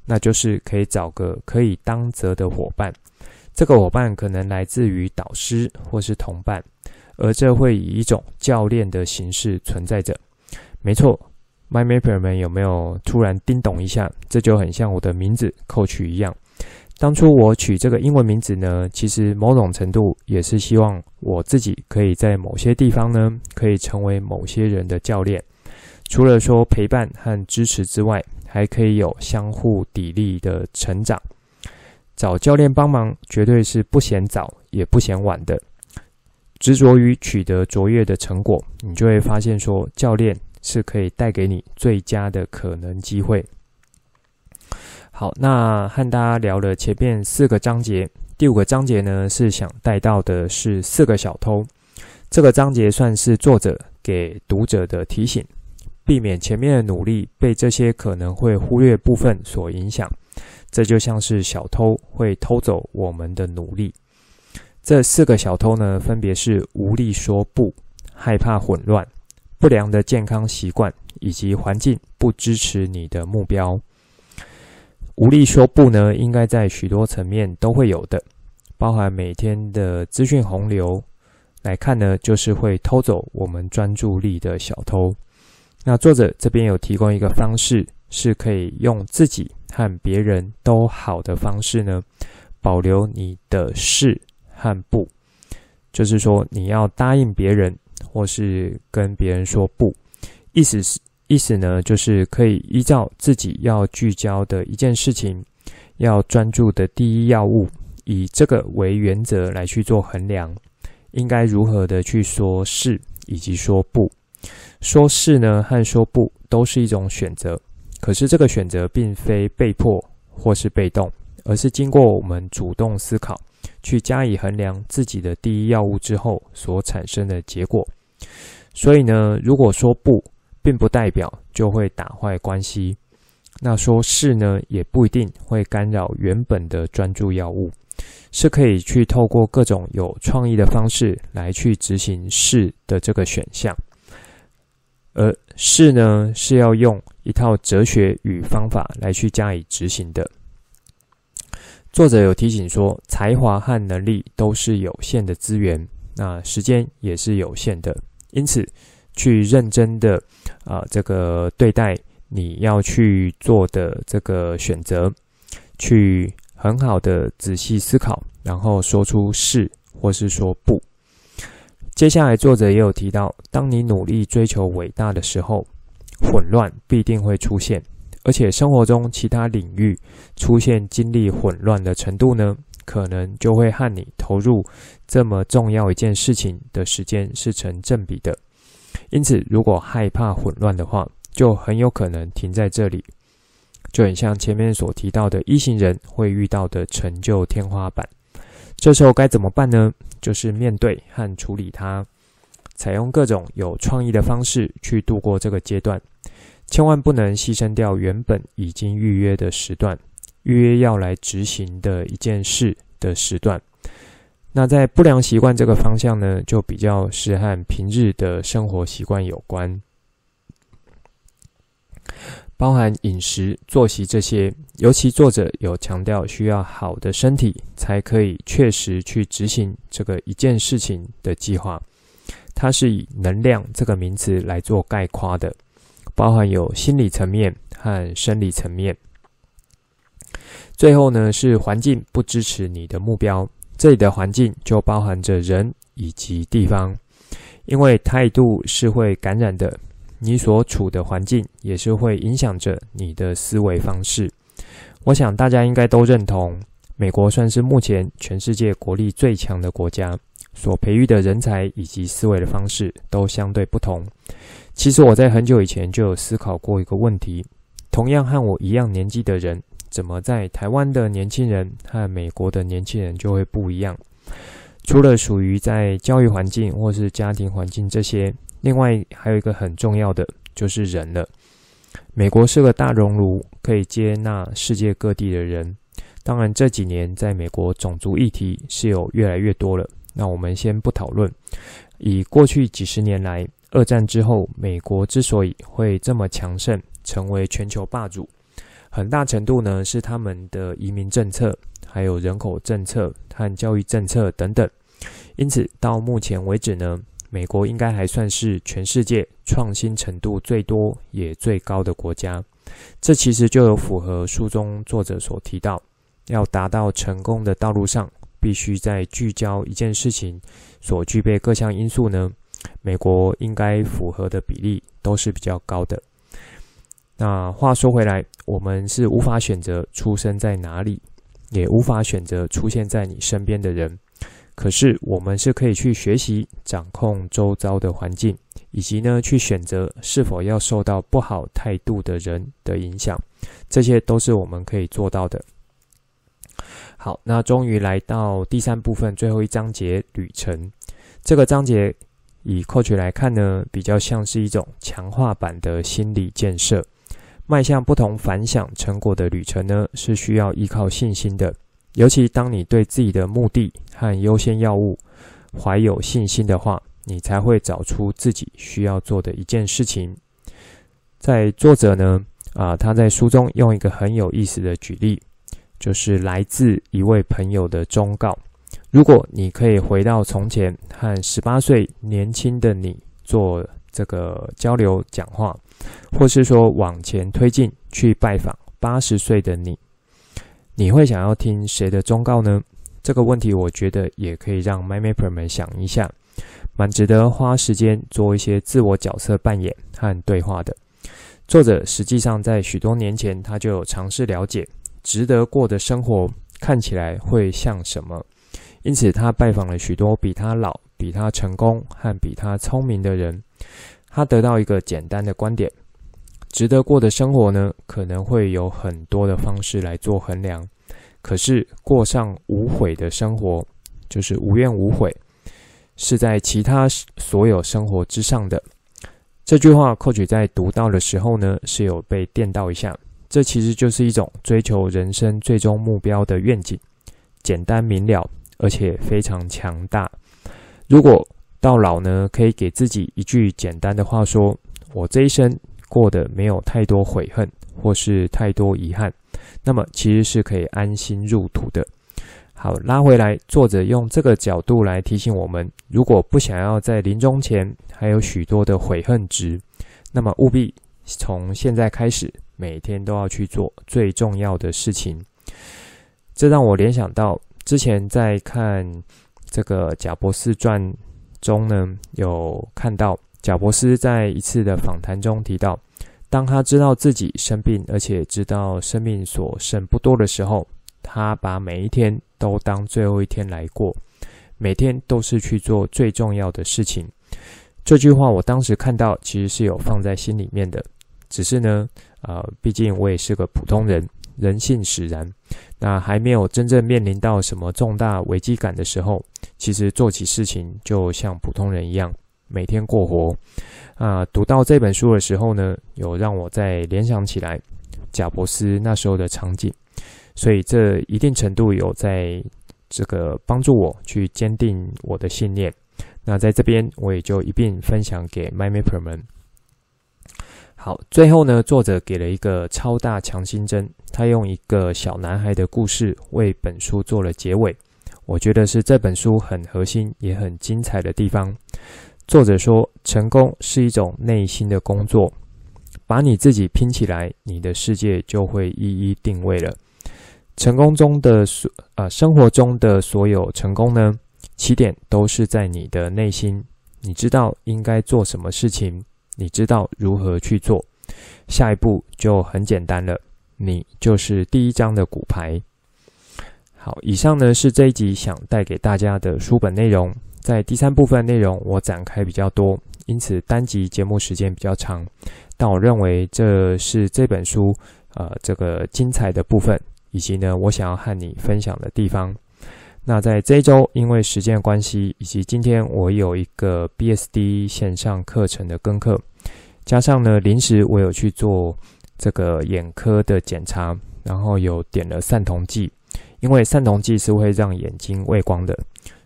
[SPEAKER 1] 那就是可以找个可以当责的伙伴。这个伙伴可能来自于导师或是同伴，而这会以一种教练的形式存在着。没错，MyMapper 们有没有突然叮咚一下？这就很像我的名字 Coach 一样。当初我取这个英文名字呢，其实某种程度也是希望我自己可以在某些地方呢，可以成为某些人的教练。除了说陪伴和支持之外，还可以有相互砥砺的成长。找教练帮忙绝对是不嫌早也不嫌晚的。执着于取得卓越的成果，你就会发现说，教练是可以带给你最佳的可能机会。好，那和大家聊了前面四个章节，第五个章节呢，是想带到的是四个小偷。这个章节算是作者给读者的提醒，避免前面的努力被这些可能会忽略部分所影响。这就像是小偷会偷走我们的努力。这四个小偷呢，分别是无力说不、害怕混乱、不良的健康习惯以及环境不支持你的目标。无力说不呢，应该在许多层面都会有的，包含每天的资讯洪流来看呢，就是会偷走我们专注力的小偷。那作者这边有提供一个方式，是可以用自己和别人都好的方式呢，保留你的是和不，就是说你要答应别人，或是跟别人说不，意思是。意思呢，就是可以依照自己要聚焦的一件事情，要专注的第一要务，以这个为原则来去做衡量，应该如何的去说是以及说不。说是呢和说不都是一种选择，可是这个选择并非被迫或是被动，而是经过我们主动思考，去加以衡量自己的第一要务之后所产生的结果。所以呢，如果说不，并不代表就会打坏关系，那说是呢，也不一定会干扰原本的专注要务，是可以去透过各种有创意的方式来去执行是的这个选项，而是呢，是要用一套哲学与方法来去加以执行的。作者有提醒说，才华和能力都是有限的资源，那时间也是有限的，因此。去认真的啊、这个对待你要去做的这个选择，去很好的仔细思考，然后说出是或是说不。接下来作者也有提到，当你努力追求伟大的时候，混乱必定会出现，而且生活中其他领域出现精力混乱的程度呢，可能就会和你投入这么重要一件事情的时间是成正比的。因此，如果害怕混乱的话，就很有可能停在这里，就很像前面所提到的一行人会遇到的成就天花板。这时候该怎么办呢？就是面对和处理它，采用各种有创意的方式去度过这个阶段。千万不能牺牲掉原本已经预约的时段，预约要来执行的一件事的时段。那在不良习惯这个方向呢，就比较是和平日的生活习惯有关，包含饮食、作息这些。尤其作者有强调，需要好的身体才可以确实去执行这个一件事情的计划。它是以能量这个名词来做概括的，包含有心理层面和生理层面。最后呢，是环境不支持你的目标。这里的环境就包含着人以及地方，因为态度是会感染的，你所处的环境也是会影响着你的思维方式。我想大家应该都认同，美国算是目前全世界国力最强的国家，所培育的人才以及思维的方式都相对不同。其实我在很久以前就有思考过一个问题，同样和我一样年纪的人。怎么在台湾的年轻人和美国的年轻人就会不一样？除了属于在教育环境或是家庭环境这些，另外还有一个很重要的就是人了。美国是个大熔炉，可以接纳世界各地的人。当然这几年在美国种族议题是有越来越多了。那我们先不讨论。以过去几十年来，二战之后，美国之所以会这么强盛，成为全球霸主。很大程度呢，是他们的移民政策，还有人口政策和教育政策等等。因此，到目前为止呢，美国应该还算是全世界创新程度最多也最高的国家。这其实就有符合书中作者所提到，要达到成功的道路上，必须在聚焦一件事情所具备各项因素呢，美国应该符合的比例都是比较高的。那话说回来，我们是无法选择出生在哪里，也无法选择出现在你身边的人。可是，我们是可以去学习掌控周遭的环境，以及呢，去选择是否要受到不好态度的人的影响。这些都是我们可以做到的。好，那终于来到第三部分，最后一章节旅程。这个章节以扩取来看呢，比较像是一种强化版的心理建设。迈向不同反响成果的旅程呢，是需要依靠信心的。尤其当你对自己的目的和优先要务怀有信心的话，你才会找出自己需要做的一件事情。在作者呢，啊，他在书中用一个很有意思的举例，就是来自一位朋友的忠告：如果你可以回到从前，和十八岁年轻的你做这个交流讲话，或是说往前推进去拜访八十岁的你。你会想要听谁的忠告呢？这个问题，我觉得也可以让 MyMapper 们想一下，蛮值得花时间做一些自我角色扮演和对话的。作者实际上在许多年前，他就有尝试了解值得过的生活看起来会像什么，因此他拜访了许多比他老、比他成功和比他聪明的人，他得到一个简单的观点。值得过的生活呢，可能会有很多的方式来做衡量。可是过上无悔的生活，就是无怨无悔，是在其他所有生活之上的。这句话，Coach 在读到的时候呢，是有被电到一下。这其实就是一种追求人生最终目标的愿景，简单明了，而且非常强大。如果到老呢，可以给自己一句简单的话说：“我这一生。”过得没有太多悔恨或是太多遗憾，那么其实是可以安心入土的。好，拉回来，作者用这个角度来提醒我们：如果不想要在临终前还有许多的悔恨值，那么务必从现在开始，每天都要去做最重要的事情。这让我联想到之前在看这个贾伯斯传中呢，有看到。贾伯斯在一次的访谈中提到，当他知道自己生病，而且知道生命所剩不多的时候，他把每一天都当最后一天来过，每天都是去做最重要的事情。这句话我当时看到，其实是有放在心里面的。只是呢，呃，毕竟我也是个普通人，人性使然，那还没有真正面临到什么重大危机感的时候，其实做起事情就像普通人一样。每天过活，啊，读到这本书的时候呢，有让我再联想起来贾伯斯那时候的场景，所以这一定程度有在这个帮助我去坚定我的信念。那在这边我也就一并分享给 MyMapper 们。好，最后呢，作者给了一个超大强心针，他用一个小男孩的故事为本书做了结尾，我觉得是这本书很核心也很精彩的地方。作者说：“成功是一种内心的工作，把你自己拼起来，你的世界就会一一定位了。成功中的所，呃，生活中的所有成功呢，起点都是在你的内心。你知道应该做什么事情，你知道如何去做，下一步就很简单了。你就是第一张的骨牌。好，以上呢是这一集想带给大家的书本内容。”在第三部分内容，我展开比较多，因此单集节目时间比较长。但我认为这是这本书呃这个精彩的部分，以及呢我想要和你分享的地方。那在这一周，因为时间的关系，以及今天我有一个 BSD 线上课程的跟课，加上呢临时我有去做这个眼科的检查，然后有点了散瞳剂，因为散瞳剂是会让眼睛畏光的。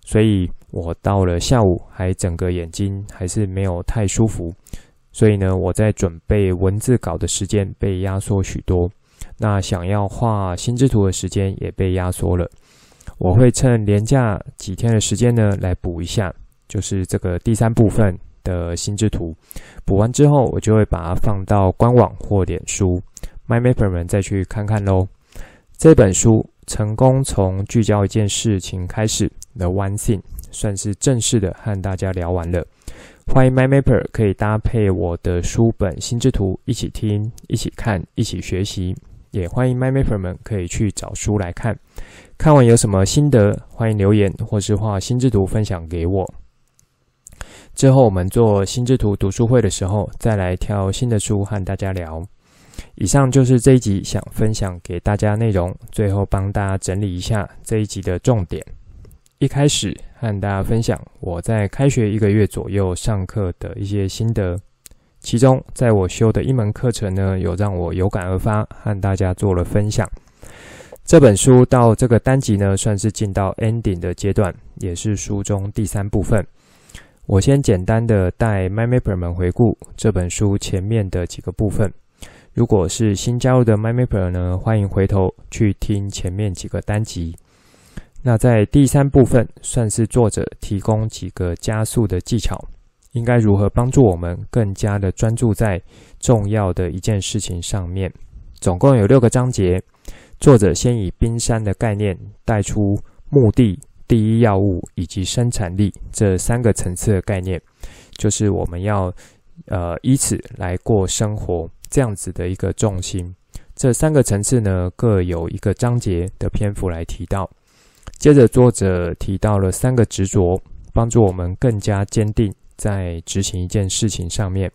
[SPEAKER 1] 所以我到了下午，还整个眼睛还是没有太舒服，所以呢，我在准备文字稿的时间被压缩许多，那想要画心智图的时间也被压缩了。我会趁连假几天的时间呢，来补一下，就是这个第三部分的心智图。补完之后，我就会把它放到官网或脸书，MyMapper 们再去看看喽。这本书成功从聚焦一件事情开始。The One Thing 算是正式的和大家聊完了。欢迎 MyMapper 可以搭配我的书本心智图一起听、一起看、一起学习。也欢迎 MyMapper 们可以去找书来看。看完有什么心得，欢迎留言或是画心智图分享给我。之后我们做心智图读书会的时候，再来挑新的书和大家聊。以上就是这一集想分享给大家内容。最后帮大家整理一下这一集的重点。一开始和大家分享我在开学一个月左右上课的一些心得，其中在我修的一门课程呢，有让我有感而发，和大家做了分享。这本书到这个单集呢，算是进到 ending 的阶段，也是书中第三部分。我先简单的带 MyMapper 们回顾这本书前面的几个部分。如果是新加入的 MyMapper 呢，欢迎回头去听前面几个单集。那在第三部分，算是作者提供几个加速的技巧，应该如何帮助我们更加的专注在重要的一件事情上面。总共有六个章节，作者先以冰山的概念带出目的、第一要务以及生产力这三个层次的概念，就是我们要呃以此来过生活。这样子的一个重心，这三个层次呢，各有一个章节的篇幅来提到。接着，作者提到了三个执着，帮助我们更加坚定在执行一件事情上面。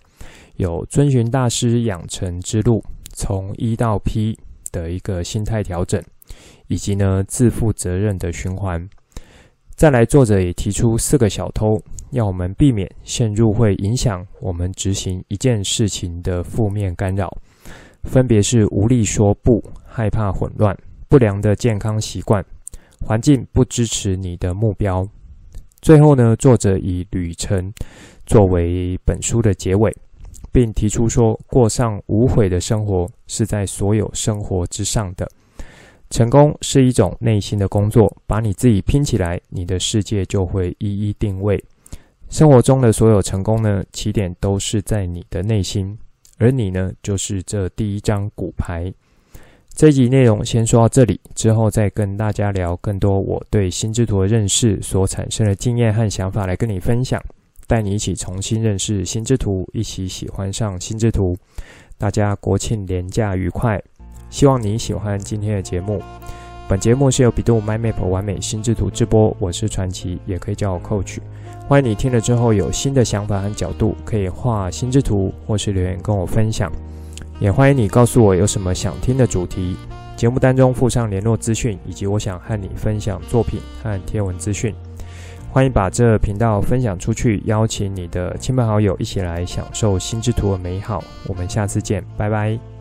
[SPEAKER 1] 有遵循大师养成之路，从一到 P 的一个心态调整，以及呢自负责任的循环。再来，作者也提出四个小偷，要我们避免陷入会影响我们执行一件事情的负面干扰，分别是无力说不、害怕混乱、不良的健康习惯、环境不支持你的目标。最后呢，作者以旅程作为本书的结尾，并提出说，过上无悔的生活是在所有生活之上的。成功是一种内心的工作，把你自己拼起来，你的世界就会一一定位。生活中的所有成功呢，起点都是在你的内心，而你呢，就是这第一张骨牌。这一集内容先说到这里，之后再跟大家聊更多我对心智图的认识所产生的经验和想法来跟你分享，带你一起重新认识心智图，一起喜欢上心智图。大家国庆连假愉快！希望你喜欢今天的节目。本节目是由比度 My Map 完美心智图直播，我是传奇，也可以叫我 Coach。欢迎你听了之后有新的想法和角度，可以画心智图或是留言跟我分享。也欢迎你告诉我有什么想听的主题。节目当中附上联络资讯，以及我想和你分享作品和贴文资讯。欢迎把这频道分享出去，邀请你的亲朋好友一起来享受心之图的美好。我们下次见，拜拜。